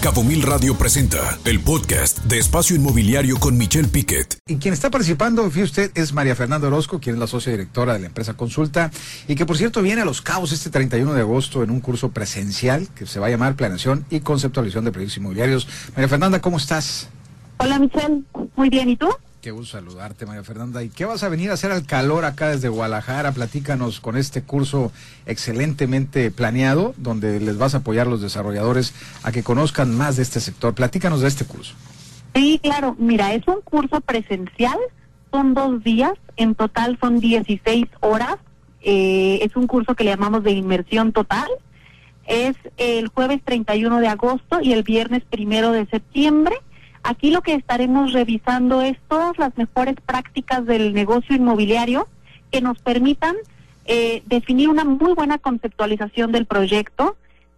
Cabo Mil Radio presenta el podcast de Espacio Inmobiliario con Michelle Piquet. Y quien está participando, fíjate usted, es María Fernanda Orozco, quien es la socia directora de la empresa Consulta, y que por cierto viene a Los Cabos este 31 de agosto en un curso presencial que se va a llamar Planeación y Conceptualización de Proyectos Inmobiliarios. María Fernanda, ¿cómo estás? Hola Michelle, muy bien, ¿y tú? Qué gusto saludarte, María Fernanda. ¿Y qué vas a venir a hacer al calor acá desde Guadalajara? Platícanos con este curso excelentemente planeado, donde les vas a apoyar a los desarrolladores a que conozcan más de este sector. Platícanos de este curso. Sí, claro. Mira, es un curso presencial, son dos días, en total son 16 horas. Eh, es un curso que le llamamos de inmersión total. Es el jueves 31 de agosto y el viernes primero de septiembre. Aquí lo que estaremos revisando es todas las mejores prácticas del negocio inmobiliario que nos permitan eh, definir una muy buena conceptualización del proyecto.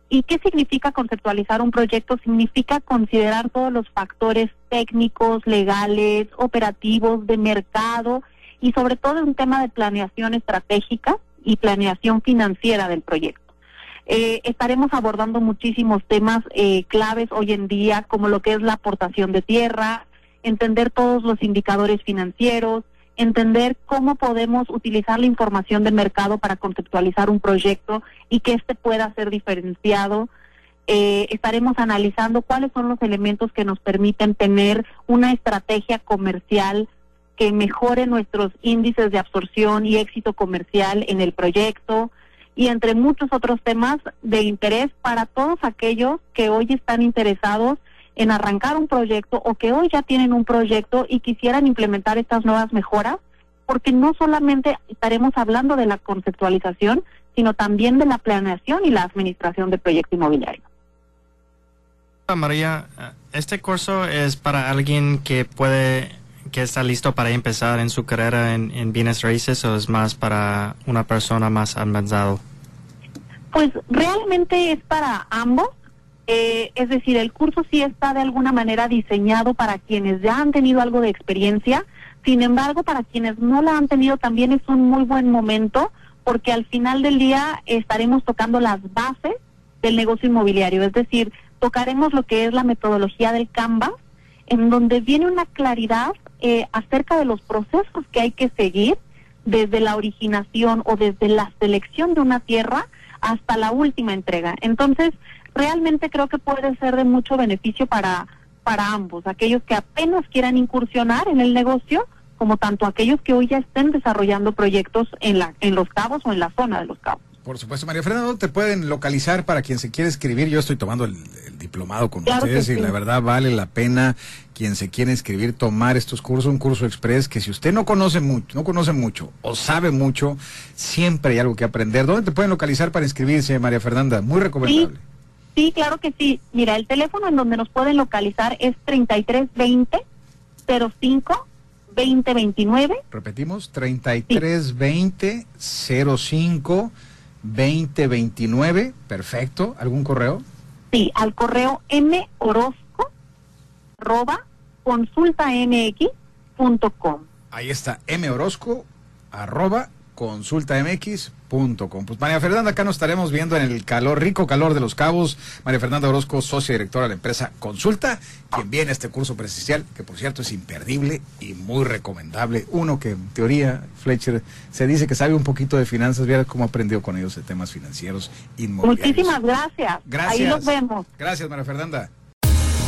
¿Y qué significa conceptualizar un proyecto? Significa considerar todos los factores técnicos, legales, operativos, de mercado y sobre todo un tema de planeación estratégica y planeación financiera del proyecto. Eh, estaremos abordando muchísimos temas eh, claves hoy en día, como lo que es la aportación de tierra, entender todos los indicadores financieros, entender cómo podemos utilizar la información de mercado para conceptualizar un proyecto y que éste pueda ser diferenciado. Eh, estaremos analizando cuáles son los elementos que nos permiten tener una estrategia comercial que mejore nuestros índices de absorción y éxito comercial en el proyecto y entre muchos otros temas de interés para todos aquellos que hoy están interesados en arrancar un proyecto o que hoy ya tienen un proyecto y quisieran implementar estas nuevas mejoras, porque no solamente estaremos hablando de la conceptualización, sino también de la planeación y la administración del proyecto inmobiliario. María, este curso es para alguien que puede, que está listo para empezar en su carrera en, en bienes raíces o es más para una persona más avanzada? Pues realmente es para ambos. Eh, es decir, el curso sí está de alguna manera diseñado para quienes ya han tenido algo de experiencia. Sin embargo, para quienes no la han tenido también es un muy buen momento porque al final del día estaremos tocando las bases del negocio inmobiliario. Es decir, tocaremos lo que es la metodología del Canvas, en donde viene una claridad eh, acerca de los procesos que hay que seguir desde la originación o desde la selección de una tierra hasta la última entrega. Entonces, realmente creo que puede ser de mucho beneficio para, para ambos, aquellos que apenas quieran incursionar en el negocio, como tanto aquellos que hoy ya estén desarrollando proyectos en, la, en los cabos o en la zona de los cabos. Por supuesto, María Fernanda, te pueden localizar para quien se quiere escribir? Yo estoy tomando el, diplomado con ustedes y la verdad vale la pena quien se quiere inscribir tomar estos cursos, un curso express que si usted no conoce mucho, no conoce mucho o sabe mucho, siempre hay algo que aprender. ¿Dónde te pueden localizar para inscribirse, María Fernanda? Muy recomendable. Sí, sí claro que sí. Mira, el teléfono en donde nos pueden localizar es 3320 05 2029. Repetimos, 3320 05 2029, perfecto. ¿Algún correo? Sí, al correo morozco arroba consultamx.com. Ahí está, morozco arroba consultamx.com. Pues María Fernanda, acá nos estaremos viendo en el calor, rico calor de los cabos. María Fernanda Orozco, socia directora de la empresa Consulta, quien viene a este curso presencial, que por cierto es imperdible y muy recomendable. Uno que en teoría, Fletcher, se dice que sabe un poquito de finanzas, mira cómo aprendió con ellos de temas financieros inmobiliarios. Muchísimas gracias. Gracias. Ahí nos vemos. Gracias, María Fernanda.